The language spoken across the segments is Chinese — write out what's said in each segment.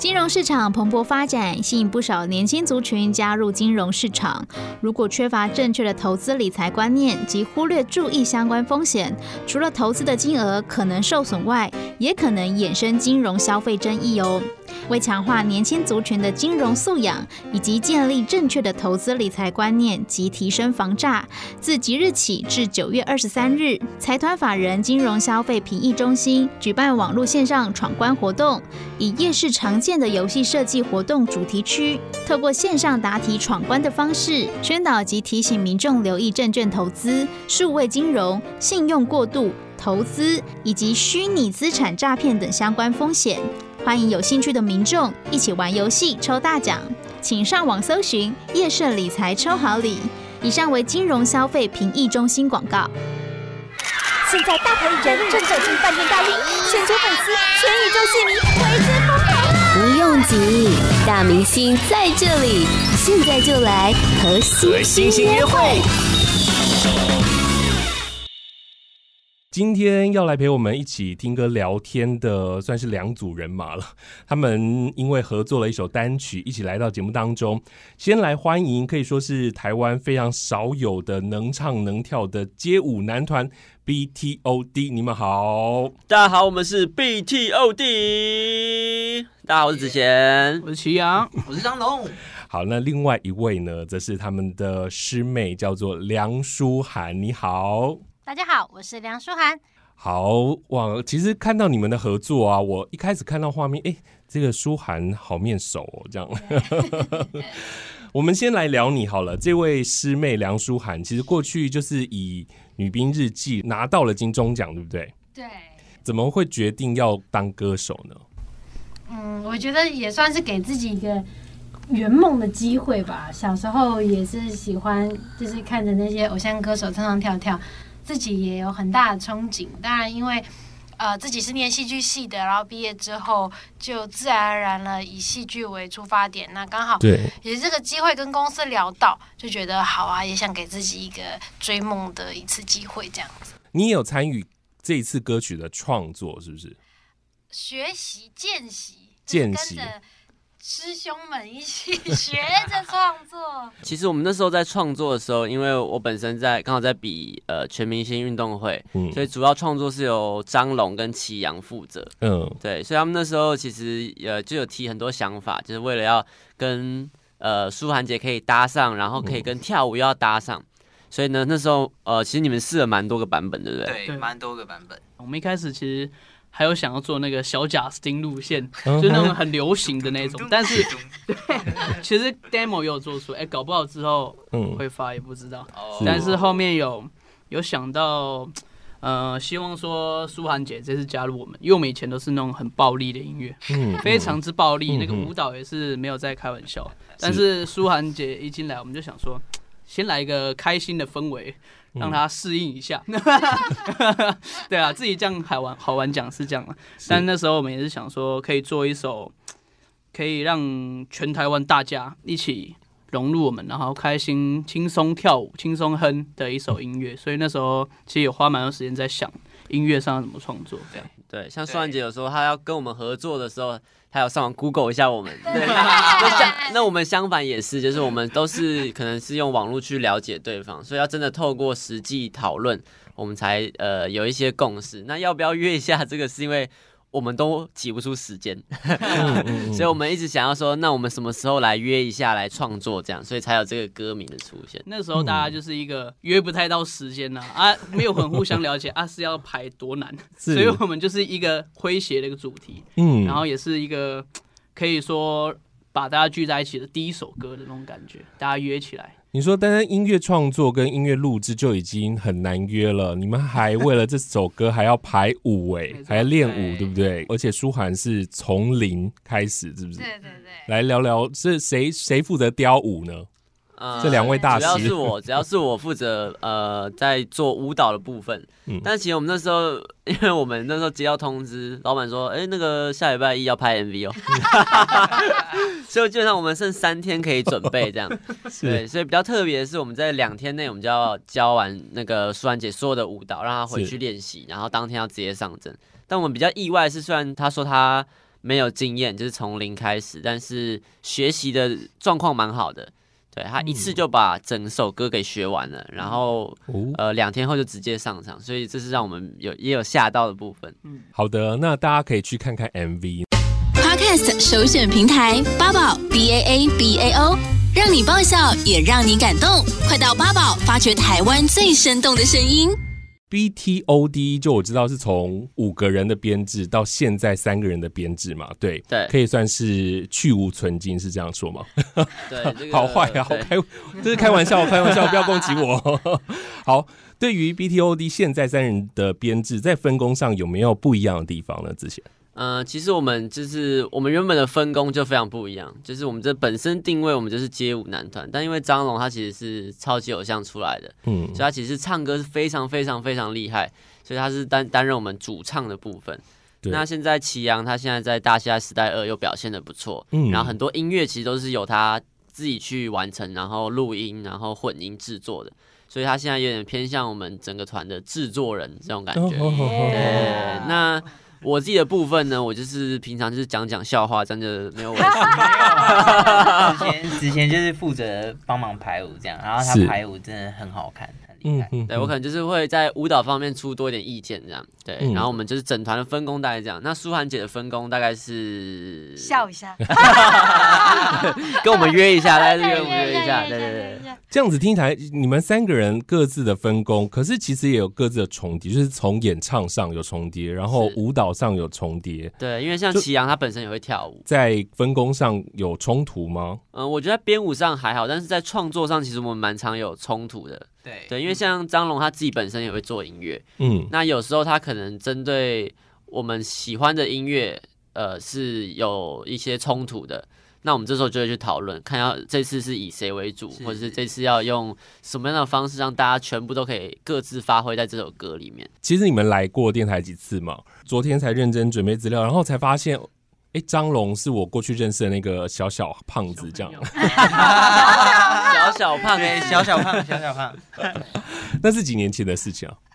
金融市场蓬勃发展，吸引不少年轻族群加入金融市场。如果缺乏正确的投资理财观念及忽略注意相关风险，除了投资的金额可能受损外，也可能衍生金融消费争议哦。为强化年轻族群的金融素养，以及建立正确的投资理财观念及提升防诈，自即日起至九月二十三日，财团法人金融消费评议中心举办网络线上闯关活动，以夜市常见的游戏设计活动主题区，透过线上答题闯关的方式，宣导及提醒民众留意证券投资、数位金融、信用过度投资以及虚拟资产诈骗等相关风险。欢迎有兴趣的民众一起玩游戏抽大奖，请上网搜寻“夜市理财抽好礼”。以上为金融消费评议中心广告。现在大牌艺人正走进饭店大厅，全球粉丝、全宇宙戏迷为之疯狂。不用急，大明星在这里，现在就来和星星约会。今天要来陪我们一起听歌聊天的，算是两组人马了。他们因为合作了一首单曲，一起来到节目当中。先来欢迎，可以说是台湾非常少有的能唱能跳的街舞男团 BTOD。你们好，大家好，我们是 BTOD。大家好，我是子贤，我是齐阳，我是张龙。好，那另外一位呢，则是他们的师妹，叫做梁书涵。你好。大家好，我是梁书涵。好哇，其实看到你们的合作啊，我一开始看到画面，哎，这个书涵好面熟哦，这样。我们先来聊你好了，这位师妹梁书涵，其实过去就是以《女兵日记》拿到了金钟奖，对不对？对。怎么会决定要当歌手呢？嗯，我觉得也算是给自己一个圆梦的机会吧。小时候也是喜欢，就是看着那些偶像歌手唱唱跳跳。自己也有很大的憧憬，当然，因为呃自己是念戏剧系的，然后毕业之后就自然而然了以戏剧为出发点，那刚好对，也是这个机会跟公司聊到，就觉得好啊，也想给自己一个追梦的一次机会，这样子。你也有参与这一次歌曲的创作，是不是？学习见习，见习。师兄们一起学着创作。其实我们那时候在创作的时候，因为我本身在刚好在比呃全明星运动会，嗯，所以主要创作是由张龙跟齐阳负责，嗯，对，所以他们那时候其实呃就有提很多想法，就是为了要跟呃舒涵姐可以搭上，然后可以跟跳舞又要搭上，所以呢那时候呃其实你们试了蛮多个版本，对不对？对，蛮多个版本。我们一开始其实。还有想要做那个小贾斯汀路线，就那种很流行的那种，但是对，其实 demo 也有做出，哎，搞不好之后会发也不知道。但是后面有有想到，呃，希望说舒涵姐这次加入我们，因为我们以前都是那种很暴力的音乐，非常之暴力，那个舞蹈也是没有在开玩笑。但是舒涵姐一进来，我们就想说，先来一个开心的氛围。让他适应一下，对啊，自己这样好玩好玩讲是这样，但那时候我们也是想说，可以做一首可以让全台湾大家一起融入我们，然后开心轻松跳舞、轻松哼的一首音乐。所以那时候其实有花蛮多时间在想音乐上怎么创作。这样对，像舒兰姐有时候她要跟我们合作的时候。她要上网 Google 一下我们，对，那相那我们相反也是，就是我们都是可能是用网络去了解对方，所以要真的透过实际讨论，我们才呃有一些共识。那要不要约一下？这个是因为。我们都挤不出时间，所以我们一直想要说，那我们什么时候来约一下来创作这样，所以才有这个歌名的出现。那时候大家就是一个约不太到时间呐，啊，没有很互相了解 啊，是要排多难，所以我们就是一个诙谐的一个主题，嗯，然后也是一个可以说把大家聚在一起的第一首歌的那种感觉，大家约起来。你说，单单音乐创作跟音乐录制就已经很难约了，你们还为了这首歌还要排舞哎，还要练舞，对不对？而且舒涵是从零开始，是不是？对对对。来聊聊是谁谁负责雕舞呢？呃，这两位大师，只要是我，只要是我负责呃，在做舞蹈的部分。嗯，但其实我们那时候，因为我们那时候接到通知，老板说，哎，那个下礼拜一要拍 MV 哦，所以基本上我们剩三天可以准备这样。对，所以比较特别的是，我们在两天内，我们就要教完那个书涵姐所有的舞蹈，让她回去练习，然后当天要直接上阵。但我们比较意外的是，虽然她说她没有经验，就是从零开始，但是学习的状况蛮好的。对，他一次就把整首歌给学完了，嗯、然后、哦、呃两天后就直接上场，所以这是让我们有也有吓到的部分。嗯，好的，那大家可以去看看 MV。Podcast 首选平台八宝 B A A B A O，让你爆笑也让你感动，快到八宝发掘台湾最生动的声音。B T O D 就我知道是从五个人的编制到现在三个人的编制嘛，对对，可以算是去无存精，是这样说吗？对，这个、好坏啊，好开，这是开玩笑，开玩笑，不要攻击我。好，对于 B T O D 现在三人的编制，在分工上有没有不一样的地方呢？之前？嗯、呃，其实我们就是我们原本的分工就非常不一样，就是我们这本身定位我们就是街舞男团，但因为张龙他其实是超级偶像出来的，嗯，所以他其实唱歌是非常非常非常厉害，所以他是担担任我们主唱的部分。那现在祁阳他现在在大虾时代二又表现的不错，嗯，然后很多音乐其实都是由他自己去完成，然后录音，然后混音制作的，所以他现在有点偏向我们整个团的制作人这种感觉，哦、对，那。我自己的部分呢，我就是平常就是讲讲笑话，真的没有。之前之前就是负责帮忙排舞这样，然后他排舞真的很好看。嗯嗯，对我可能就是会在舞蹈方面出多一点意见这样，对，嗯、然后我们就是整团的分工大概这样。那舒涵姐的分工大概是笑一下，跟我们约一下，大家约我们约一下，对对对。这样子听起来，你们三个人各自的分工，可是其实也有各自的重叠，就是从演唱上有重叠，然后舞蹈上有重叠。对，因为像祁阳他本身也会跳舞，在分工上有冲突吗？嗯，我觉得编舞上还好，但是在创作上其实我们蛮常有冲突的。对对，因为像张龙他自己本身也会做音乐，嗯，那有时候他可能针对我们喜欢的音乐，呃，是有一些冲突的。那我们这时候就会去讨论，看要这次是以谁为主，或者是这次要用什么样的方式让大家全部都可以各自发挥在这首歌里面。其实你们来过电台几次嘛？昨天才认真准备资料，然后才发现。哎，张龙是我过去认识的那个小小胖子，这样。小小胖，哎，小小胖，小小胖。那是几年前的事情啊？啊，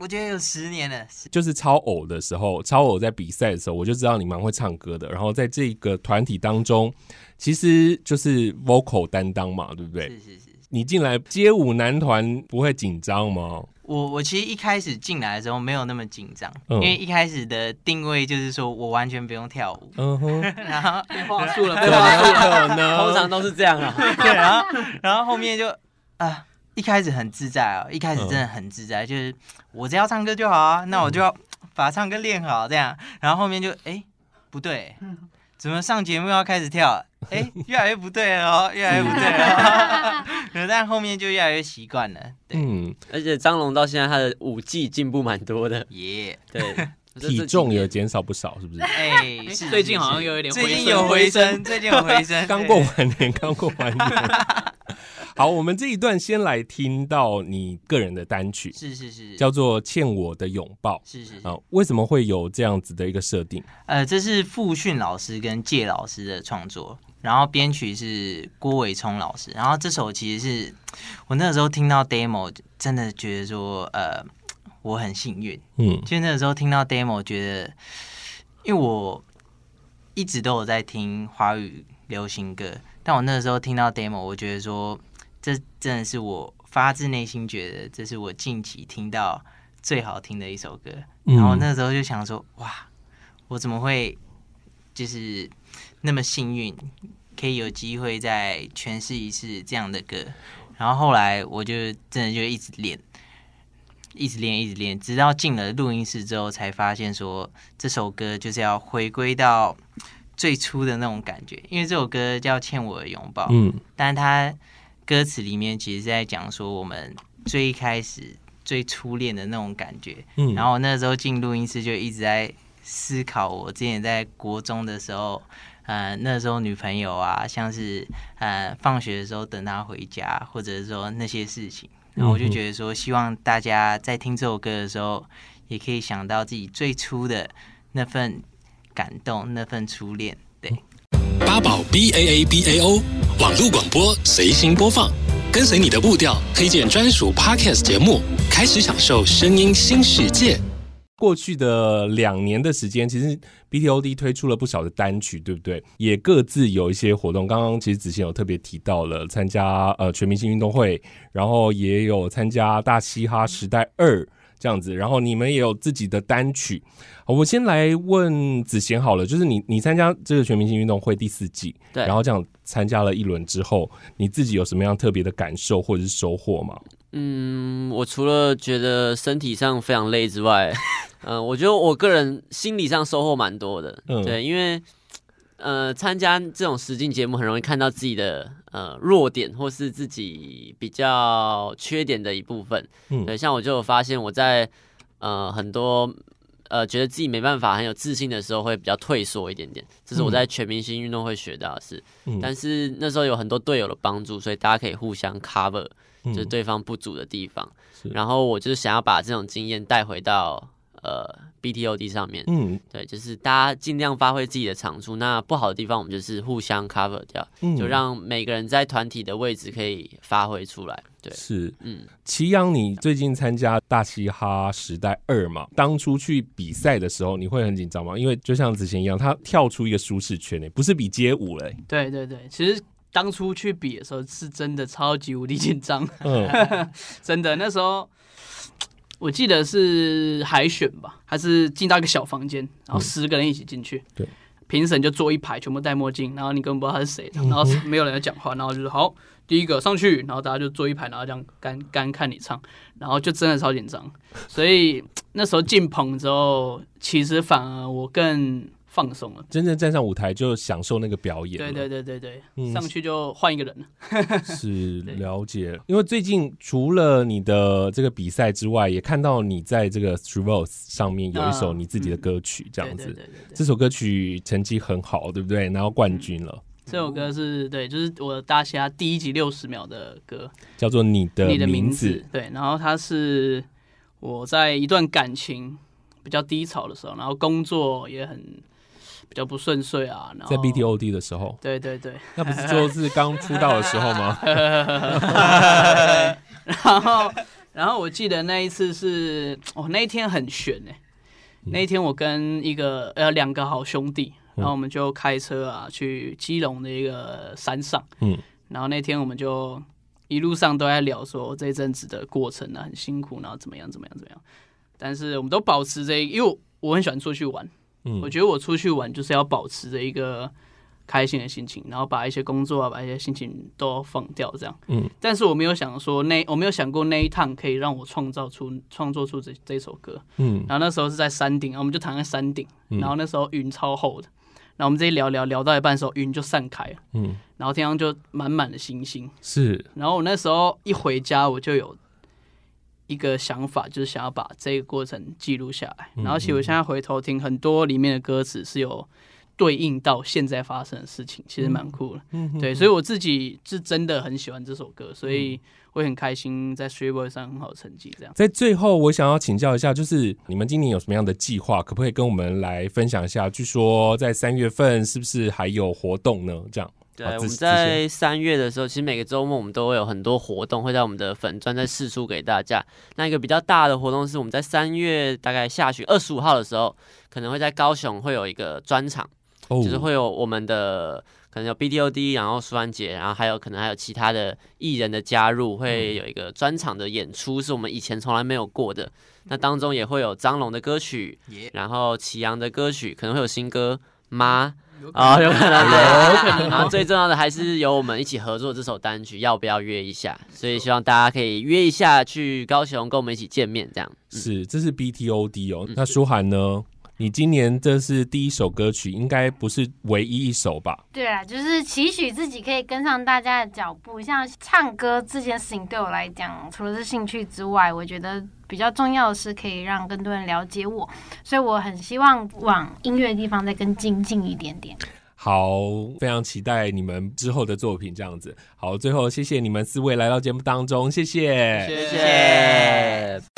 我觉得有十年了。就是超偶的时候，超偶在比赛的时候，我就知道你蛮会唱歌的。然后在这个团体当中，其实就是 vocal 担当嘛，对不对？是是是。你进来街舞男团不会紧张吗？我我其实一开始进来的时候没有那么紧张，嗯、因为一开始的定位就是说我完全不用跳舞，嗯哼，然后话术了，对吧？通常都是这样啊，对，然后然后后面就啊，一开始很自在啊，一开始真的很自在，嗯、就是我只要唱歌就好啊，那我就要把唱歌练好这样，然后后面就哎不对。怎么上节目要开始跳？哎、欸，越来越不对哦，越来越不对了。但后面就越来越习惯了。对，嗯，而且张龙到现在他的舞技进步蛮多的，耶。对，体重也减少不少，是不是？哎，最近好像有一点，最近有回升，最近有回升，刚过完年，刚过完年。好，我们这一段先来听到你个人的单曲，是是是，叫做《欠我的拥抱》，是是是。啊，为什么会有这样子的一个设定？呃，这是傅训老师跟介老师的创作，然后编曲是郭伟聪老师。然后这首其实是我那个时候听到 demo，真的觉得说，呃，我很幸运，嗯，就那个时候听到 demo，觉得，因为我一直都有在听华语流行歌，但我那个时候听到 demo，我觉得说。这真的是我发自内心觉得，这是我近期听到最好听的一首歌。嗯、然后那时候就想说，哇，我怎么会就是那么幸运，可以有机会再诠释一次这样的歌？然后后来我就真的就一直练，一直练，一直练，直到进了录音室之后，才发现说这首歌就是要回归到最初的那种感觉。因为这首歌叫《欠我的拥抱》，嗯，但是它。歌词里面其实是在讲说我们最一开始最初恋的那种感觉，嗯，然后那时候进录音室就一直在思考，我之前在国中的时候，呃，那时候女朋友啊，像是呃放学的时候等她回家，或者说那些事情，然后我就觉得说，希望大家在听这首歌的时候，也可以想到自己最初的那份感动，那份初恋，对。八宝 B A A B A O 网络广播随心播放，跟随你的步调，推荐专属 Podcast 节目，开始享受声音新世界。过去的两年的时间，其实 BTOD 推出了不少的单曲，对不对？也各自有一些活动。刚刚其实子贤有特别提到了参加呃全明星运动会，然后也有参加大嘻哈时代二这样子，然后你们也有自己的单曲。好，我先来问子贤好了，就是你你参加这个全明星运动会第四季，对，然后这样参加了一轮之后，你自己有什么样特别的感受或者是收获吗？嗯，我除了觉得身体上非常累之外，嗯、呃，我觉得我个人心理上收获蛮多的。嗯，对，因为呃，参加这种实境节目很容易看到自己的呃弱点或是自己比较缺点的一部分。嗯，对，像我就有发现我在呃很多呃觉得自己没办法很有自信的时候会比较退缩一点点，这是我在全明星运动会学到的事。嗯，但是那时候有很多队友的帮助，所以大家可以互相 cover。就是对方不足的地方，嗯、然后我就是想要把这种经验带回到呃 BTOD 上面，嗯，对，就是大家尽量发挥自己的长处，那不好的地方我们就是互相 cover 掉，嗯、就让每个人在团体的位置可以发挥出来。对，是，嗯，齐阳，你最近参加大嘻哈时代二嘛？当初去比赛的时候，你会很紧张吗？因为就像之前一样，他跳出一个舒适圈诶，不是比街舞嘞。对对对，其实。当初去比的时候，是真的超级无敌紧张，真的。那时候我记得是海选吧，还是进到一个小房间，然后十个人一起进去，对，评审就坐一排，全部戴墨镜，然后你根本不知道他是谁，然后没有人要讲话，然后就是好，第一个上去，然后大家就坐一排，然后这样干干看你唱，然后就真的超紧张。所以那时候进棚之后，其实反而我更。放松了，真正站上舞台就享受那个表演。对对对对对，嗯、上去就换一个人了。是 了解，因为最近除了你的这个比赛之外，也看到你在这个 Street 上面有一首你自己的歌曲，这样子。这首歌曲成绩很好，对不对？拿到冠军了。这首歌是对，就是我大嘻哈第一集六十秒的歌，叫做你的你的名字。对，然后它是我在一段感情比较低潮的时候，然后工作也很。比较不顺遂啊，然后在 BTOD 的时候，对对对，那不是就是刚出道的时候吗？然后，然后我记得那一次是，哦，那一天很悬哎，那一天我跟一个呃两个好兄弟，然后我们就开车啊去基隆的一个山上，嗯，然后那天我们就一路上都在聊说这阵子的过程啊很辛苦，然后怎么样怎么样怎么样，但是我们都保持着，因为我很喜欢出去玩。我觉得我出去玩就是要保持着一个开心的心情，然后把一些工作啊，把一些心情都放掉，这样。嗯。但是我没有想说那我没有想过那一趟可以让我创造出创作出这这首歌。嗯。然后那时候是在山顶，我们就躺在山顶，然后那时候云超厚的，然后我们这一聊聊聊到一半的时候，云就散开了。嗯。然后天上就满满的星星。是。然后我那时候一回家，我就有。一个想法就是想要把这个过程记录下来，然后其实我现在回头听很多里面的歌词是有对应到现在发生的事情，其实蛮酷的。对，所以我自己是真的很喜欢这首歌，所以我很开心在 StreetVoice 上很好的成绩。这样，在最后我想要请教一下，就是你们今年有什么样的计划？可不可以跟我们来分享一下？据说在三月份是不是还有活动呢？这样。对，我们在三月的时候，其实每个周末我们都会有很多活动，会在我们的粉专再释出给大家。那一个比较大的活动是我们在三月大概下旬二十五号的时候，可能会在高雄会有一个专场，就是会有我们的可能有 BDOD，然后舒安杰，然后还有可能还有其他的艺人的加入，会有一个专场的演出，是我们以前从来没有过的。那当中也会有张龙的歌曲，然后祁阳的歌曲，可能会有新歌妈。啊、哦，有可能，对，有可能。然后最重要的还是由我们一起合作这首单曲，要不要约一下？所以希望大家可以约一下去高雄，跟我们一起见面，这样。是，这是 BTOD 哦。那舒涵呢？你今年这是第一首歌曲，应该不是唯一一首吧？对啊，就是期许自己可以跟上大家的脚步。像唱歌这件事情对我来讲，除了是兴趣之外，我觉得比较重要的是可以让更多人了解我，所以我很希望往音乐的地方再更精进一点点。好，非常期待你们之后的作品，这样子。好，最后谢谢你们四位来到节目当中，谢谢，谢谢。